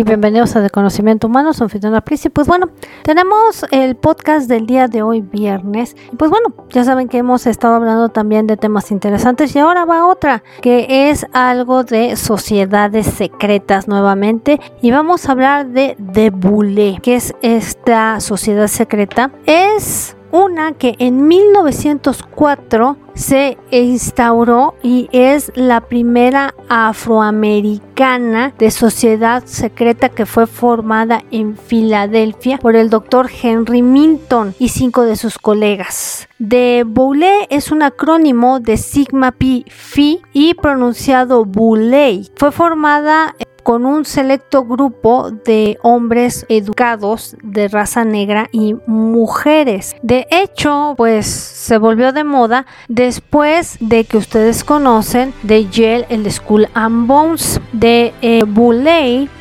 Bienvenidos a De Conocimiento Humano, soy Fitona Y Pues bueno, tenemos el podcast del día de hoy, viernes. Y pues bueno, ya saben que hemos estado hablando también de temas interesantes y ahora va otra, que es algo de sociedades secretas nuevamente. Y vamos a hablar de Debule, que es esta sociedad secreta. Es una que en 1904 se instauró y es la primera afroamericana de sociedad secreta que fue formada en Filadelfia por el doctor Henry Minton y cinco de sus colegas. De Boule es un acrónimo de Sigma Pi Phi y pronunciado Bouley. Fue formada con un selecto grupo de hombres educados de raza negra y mujeres. De hecho, pues se volvió de moda después de que ustedes conocen de Yale, el School and Bones. De eh,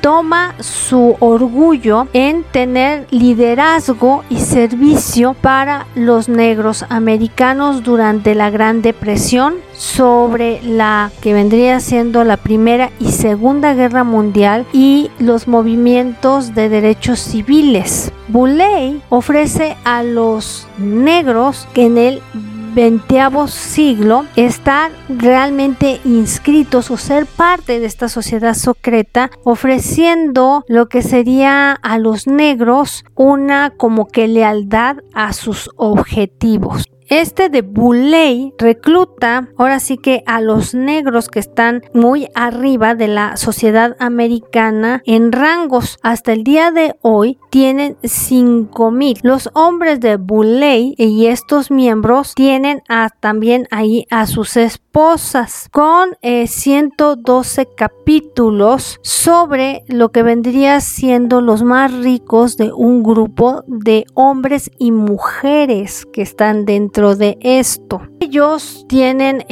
toma su orgullo en tener liderazgo y servicio para los negros americanos durante la Gran Depresión sobre la que vendría siendo la Primera y Segunda Guerra Mundial y los movimientos de derechos civiles. Bulley ofrece a los negros que en el XX siglo estar realmente inscritos o ser parte de esta sociedad secreta ofreciendo lo que sería a los negros una como que lealtad a sus objetivos. Este de Bulley recluta ahora sí que a los negros que están muy arriba de la sociedad americana en rangos. Hasta el día de hoy tienen 5000. Los hombres de Bulley y estos miembros tienen también ahí a sus esposas con 112 eh, capítulos sobre lo que vendría siendo los más ricos de un grupo de hombres y mujeres que están dentro de esto. Ellos tienen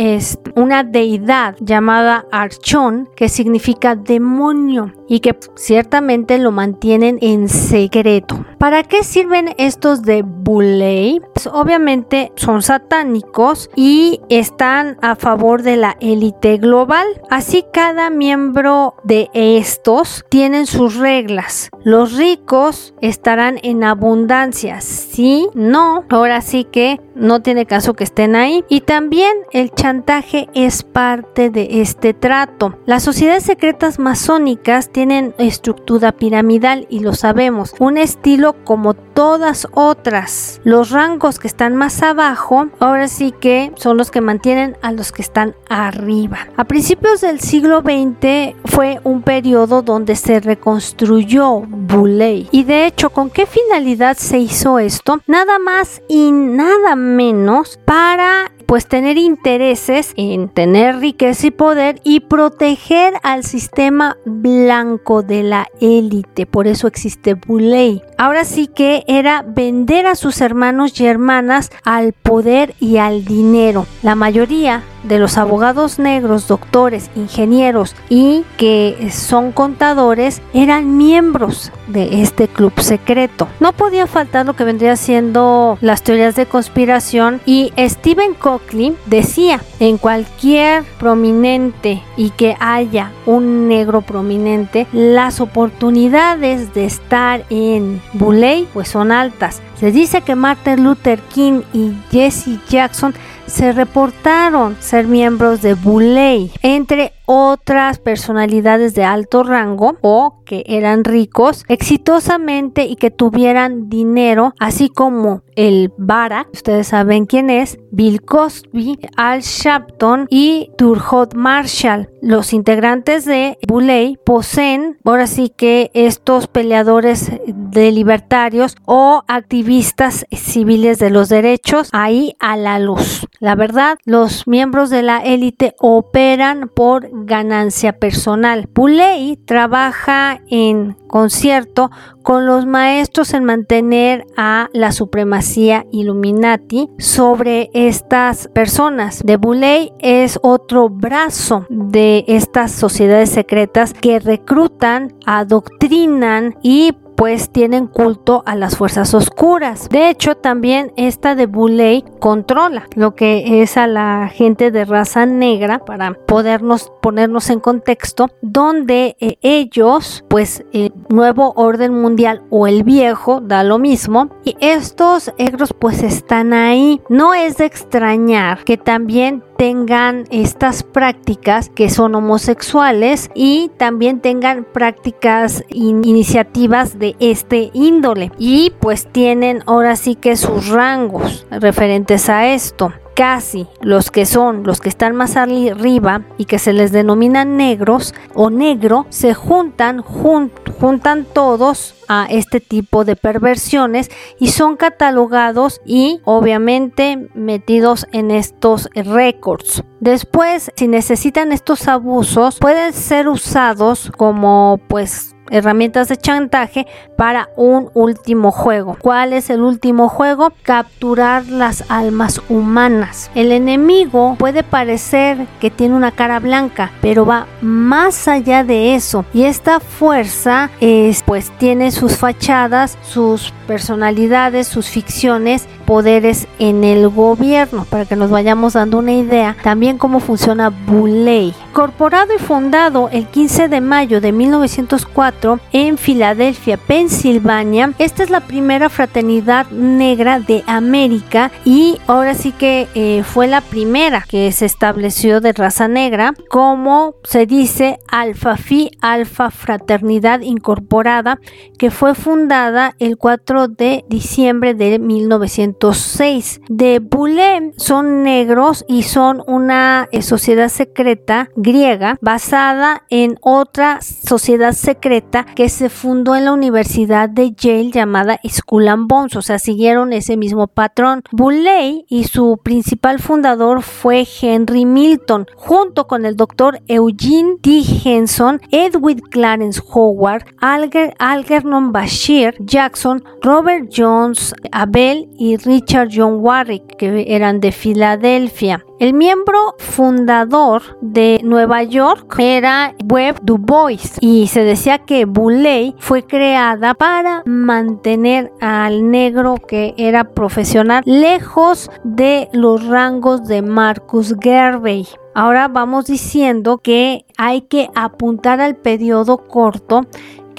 una deidad llamada Archón, que significa demonio, y que ciertamente lo mantienen en secreto. ¿Para qué sirven estos de Buley? Pues obviamente son satánicos y están a favor de la élite global. Así cada miembro de estos tienen sus reglas. Los ricos estarán en abundancia. Si no, ahora sí que no tiene caso que estén ahí. Y también el chantaje es parte de este trato. Las sociedades secretas masónicas tienen estructura piramidal y lo sabemos. Un estilo como todas otras. Los rangos que están más abajo, ahora sí que son los que mantienen a los que están arriba. A principios del siglo XX fue un periodo donde se reconstruyó Buley. Y de hecho, ¿con qué finalidad se hizo esto? Nada más y nada menos para pues tener intereses en tener riqueza y poder y proteger al sistema blanco de la élite. Por eso existe Buley. Ahora sí que era vender a sus hermanos y hermanas al poder y al dinero. La mayoría de los abogados negros, doctores, ingenieros y que son contadores eran miembros de este club secreto. No podía faltar lo que vendría siendo las teorías de conspiración y Stephen Cockley decía en cualquier prominente y que haya un negro prominente las oportunidades de estar en Buley pues son altas. Se dice que Martin Luther King y Jesse Jackson se reportaron ser miembros de Buley, entre otras personalidades de alto rango o que eran ricos exitosamente y que tuvieran dinero, así como el Bara, ustedes saben quién es, Bill Cosby, Al Sharpton y Turhot Marshall. Los integrantes de Buley poseen, ahora sí que estos peleadores de libertarios o activistas civiles de los derechos ahí a la luz. La verdad, los miembros de la élite operan por ganancia personal. Buley trabaja en concierto con los maestros en mantener a la supremacía Illuminati sobre estas personas. De Buley es otro brazo de estas sociedades secretas que reclutan, adoctrinan y pues tienen culto a las fuerzas oscuras. De hecho, también esta de Buley controla lo que es a la gente de raza negra para podernos ponernos en contexto, donde eh, ellos, pues el nuevo orden mundial o el viejo, da lo mismo, y estos negros pues están ahí. No es de extrañar que también tengan estas prácticas que son homosexuales y también tengan prácticas iniciativas de este índole y pues tienen ahora sí que sus rangos referentes a esto casi los que son los que están más arriba y que se les denominan negros o negro se juntan juntan todos a este tipo de perversiones y son catalogados y obviamente metidos en estos récords. Después, si necesitan estos abusos, pueden ser usados como pues herramientas de chantaje para un último juego. ¿Cuál es el último juego? Capturar las almas humanas. El enemigo puede parecer que tiene una cara blanca, pero va más allá de eso. Y esta fuerza es, pues tiene sus fachadas, sus personalidades, sus ficciones, poderes en el gobierno, para que nos vayamos dando una idea también cómo funciona Buley. Incorporado y fundado el 15 de mayo de 1904, en Filadelfia, Pensilvania. Esta es la primera fraternidad negra de América y ahora sí que eh, fue la primera que se estableció de raza negra, como se dice Alpha Phi Alpha Fraternidad Incorporada, que fue fundada el 4 de diciembre de 1906. De Bulem son negros y son una eh, sociedad secreta griega basada en otra sociedad secreta que se fundó en la Universidad de Yale llamada Skull and Bones, o sea, siguieron ese mismo patrón. Bulley y su principal fundador fue Henry Milton, junto con el doctor Eugene D. Henson, Edwin Clarence Howard, Alger, Algernon Bashir Jackson, Robert Jones Abel y Richard John Warwick, que eran de Filadelfia. El miembro fundador de Nueva York era Webb Du Bois y se decía que Buley fue creada para mantener al negro que era profesional lejos de los rangos de Marcus Garvey. Ahora vamos diciendo que hay que apuntar al periodo corto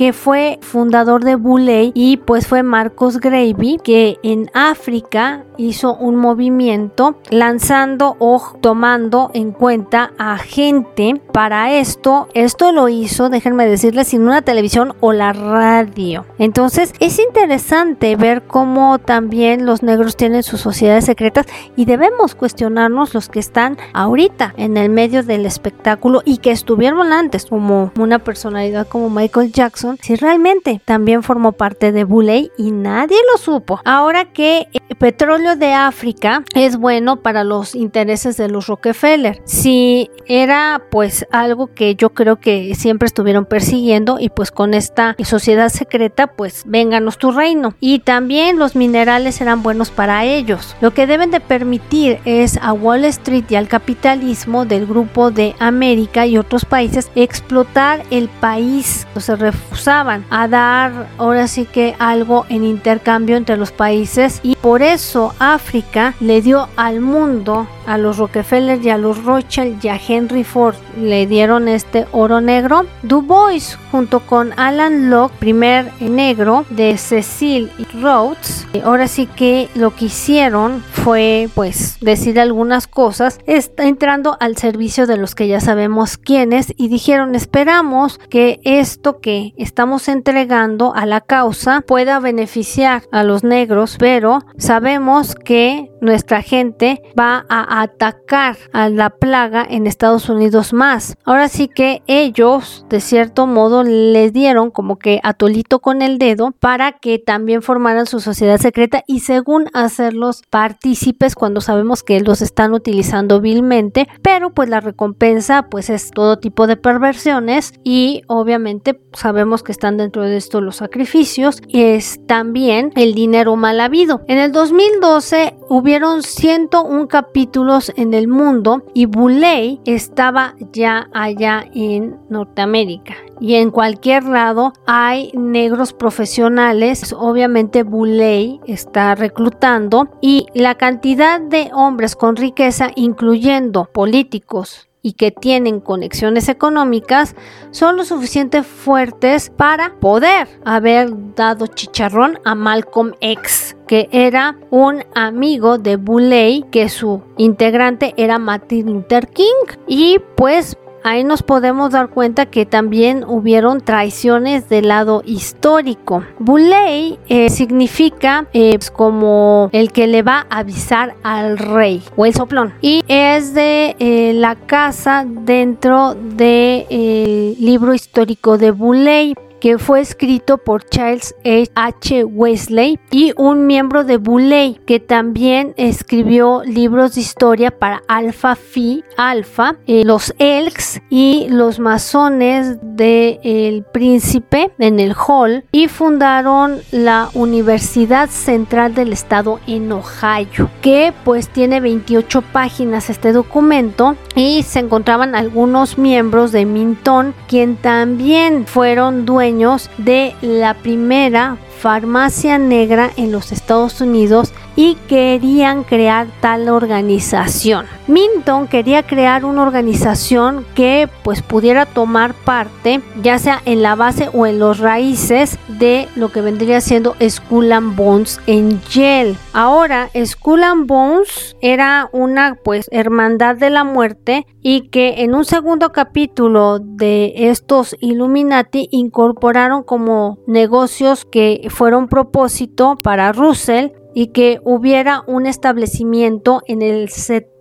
que fue fundador de Buley y pues fue Marcos Gravy que en África hizo un movimiento lanzando o tomando en cuenta a gente para esto. Esto lo hizo, déjenme decirles, sin una televisión o la radio. Entonces es interesante ver cómo también los negros tienen sus sociedades secretas y debemos cuestionarnos los que están ahorita en el medio del espectáculo y que estuvieron antes como una personalidad como Michael Jackson, si realmente también formó parte de Buley y nadie lo supo. Ahora que el petróleo de África es bueno para los intereses de los Rockefeller. Si era pues algo que yo creo que siempre estuvieron persiguiendo y pues con esta sociedad secreta pues vénganos tu reino. Y también los minerales eran buenos para ellos. Lo que deben de permitir es a Wall Street y al capitalismo del grupo de América y otros países explotar el país. Se rehusaban a dar ahora sí que algo en intercambio entre los países y por eso África le dio al mundo, a los Rockefeller y a los Rothschild y a Henry Ford, le dieron este oro negro. Du Bois, junto con Alan Locke, primer negro de Cecil Rhodes, ahora sí que lo que hicieron fue pues decir algunas cosas, está entrando al servicio de los que ya sabemos quiénes y dijeron esperamos que esto que estamos entregando a la causa pueda beneficiar a los negros, pero sabemos que nuestra gente va a atacar a la plaga en Estados Unidos más. Ahora sí que ellos, de cierto modo, les dieron como que atolito con el dedo para que también formaran su sociedad secreta y según hacerlos partícipes cuando sabemos que los están utilizando vilmente, pero pues la recompensa pues es todo tipo de perversiones y obviamente sabemos que están dentro de esto los sacrificios y es también el dinero mal habido. En el 2012 hubieron 101 capítulos en el mundo y Buley estaba ya allá en Norteamérica y en cualquier lado hay negros profesionales. Obviamente Buley está reclutando y la cantidad de hombres con riqueza, incluyendo políticos, y que tienen conexiones económicas son lo suficiente fuertes para poder haber dado chicharrón a Malcolm X, que era un amigo de Buley, que su integrante era Martin Luther King y pues ahí nos podemos dar cuenta que también hubieron traiciones del lado histórico. Buley eh, significa eh, pues, como el que le va a avisar al rey o el soplón y es de eh, la casa dentro del libro histórico de Buley que fue escrito por Charles H. Wesley y un miembro de Buley que también escribió libros de historia para Alpha Phi Alpha, eh, los Elks y los masones del el príncipe en el Hall y fundaron la Universidad Central del Estado en Ohio, que pues tiene 28 páginas este documento y se encontraban algunos miembros de Minton quien también fueron dueños de la primera farmacia negra en los Estados Unidos y querían crear tal organización. Minton quería crear una organización que pues pudiera tomar parte ya sea en la base o en los raíces de lo que vendría siendo Skull and Bones en Yale. Ahora Skull and Bones era una pues hermandad de la muerte y que en un segundo capítulo de estos Illuminati incorporaron como negocios que fueron propósito para Russell y que hubiera un establecimiento en, el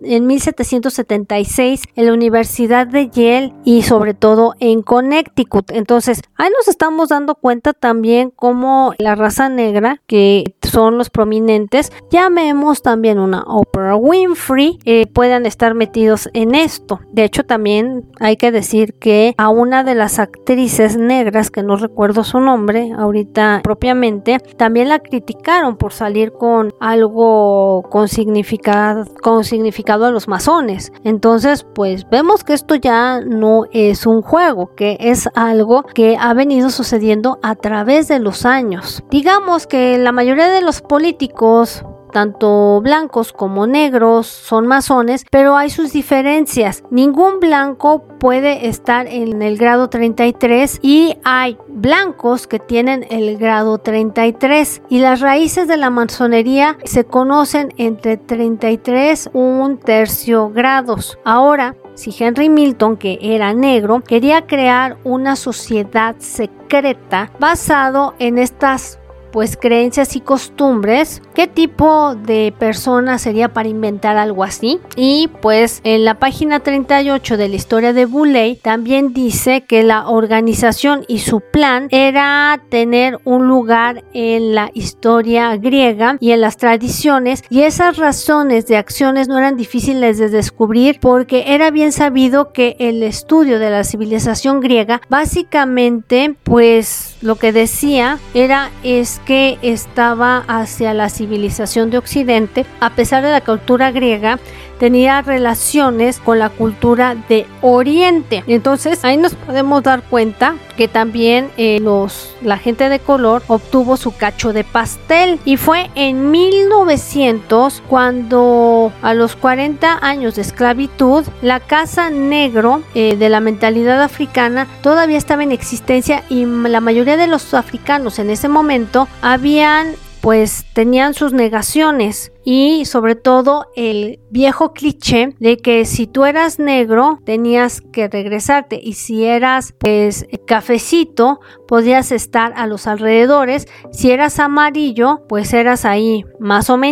en 1776 en la Universidad de Yale y sobre todo en Connecticut. Entonces, ahí nos estamos dando cuenta también como la raza negra, que son los prominentes, llamemos también una Oprah Winfrey, eh, puedan estar metidos en esto. De hecho, también hay que decir que a una de las actrices negras, que no recuerdo su nombre ahorita propiamente, también la criticaron por salir con algo con significado, con significado a los masones. Entonces, pues vemos que esto ya no es un juego, que es algo que ha venido sucediendo a través de los años. Digamos que la mayoría de los políticos tanto blancos como negros son masones, pero hay sus diferencias. Ningún blanco puede estar en el grado 33 y hay blancos que tienen el grado 33 y las raíces de la masonería se conocen entre 33 un tercio grados. Ahora, si Henry Milton, que era negro, quería crear una sociedad secreta basado en estas pues creencias y costumbres, qué tipo de persona sería para inventar algo así. Y pues en la página 38 de la historia de Buley también dice que la organización y su plan era tener un lugar en la historia griega y en las tradiciones y esas razones de acciones no eran difíciles de descubrir porque era bien sabido que el estudio de la civilización griega básicamente pues lo que decía era es que estaba hacia la civilización de Occidente, a pesar de la cultura griega, tenía relaciones con la cultura de Oriente. Entonces ahí nos podemos dar cuenta que también eh, los, la gente de color obtuvo su cacho de pastel y fue en 1900 cuando a los 40 años de esclavitud la casa negro eh, de la mentalidad africana todavía estaba en existencia y la mayoría de los africanos en ese momento habían pues tenían sus negaciones y sobre todo el viejo cliché de que si tú eras negro tenías que regresarte y si eras pues cafecito podías estar a los alrededores si eras amarillo pues eras ahí más o menos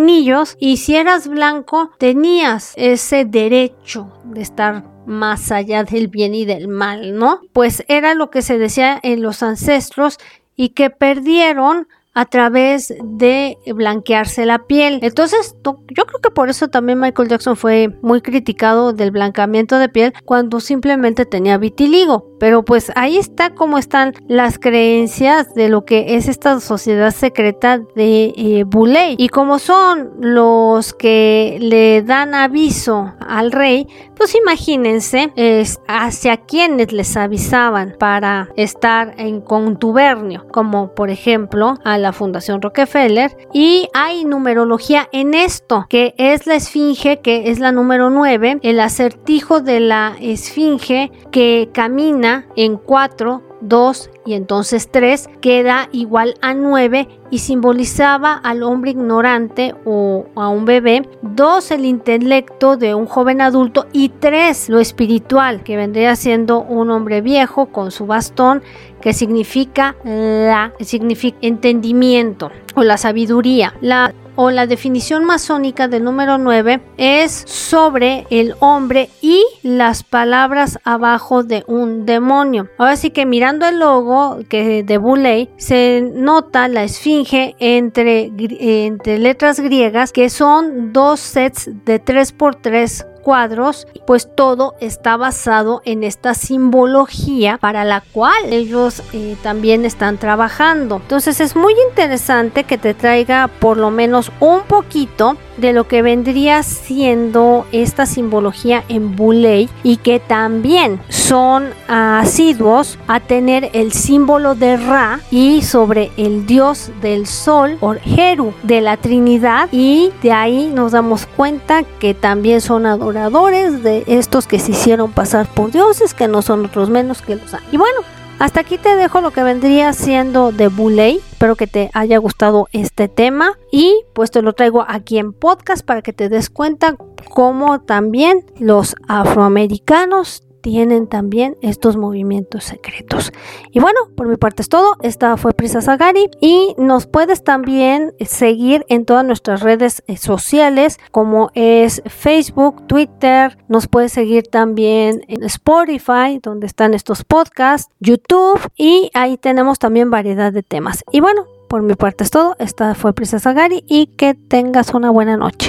y si eras blanco tenías ese derecho de estar más allá del bien y del mal, ¿no? Pues era lo que se decía en los ancestros y que perdieron a través de blanquearse la piel. Entonces, yo creo que por eso también Michael Jackson fue muy criticado del blanqueamiento de piel cuando simplemente tenía vitiligo. Pero pues ahí está cómo están las creencias de lo que es esta sociedad secreta de eh, Y como son los que le dan aviso al rey, pues imagínense hacia quienes les avisaban para estar en contubernio, como por ejemplo a la Fundación Rockefeller. Y hay numerología en esto, que es la esfinge, que es la número 9, el acertijo de la esfinge que camina en 4, 2 y entonces 3 queda igual a 9 y simbolizaba al hombre ignorante o a un bebé, 2 el intelecto de un joven adulto y 3 lo espiritual que vendría siendo un hombre viejo con su bastón que significa la entendimiento o la sabiduría. La o la definición masónica del número 9 es sobre el hombre y las palabras abajo de un demonio. Ahora sí que mirando el logo que de Bouley se nota la esfinge entre, entre letras griegas que son dos sets de 3x3 cuadros, pues todo está basado en esta simbología para la cual ellos eh, también están trabajando. Entonces es muy interesante que te traiga por lo menos un poquito de lo que vendría siendo esta simbología en Buley y que también son asiduos a tener el símbolo de Ra y sobre el dios del sol o Heru de la Trinidad y de ahí nos damos cuenta que también son adoradores de estos que se hicieron pasar por dioses que no son otros menos que los Y bueno, hasta aquí te dejo lo que vendría siendo de Buley. Espero que te haya gustado este tema y pues te lo traigo aquí en podcast para que te des cuenta cómo también los afroamericanos tienen también estos movimientos secretos. Y bueno, por mi parte es todo. Esta fue Prisa Sagari y nos puedes también seguir en todas nuestras redes eh, sociales como es Facebook, Twitter, nos puedes seguir también en Spotify, donde están estos podcasts, YouTube y ahí tenemos también variedad de temas. Y bueno, por mi parte es todo. Esta fue Prisa Sagari y que tengas una buena noche.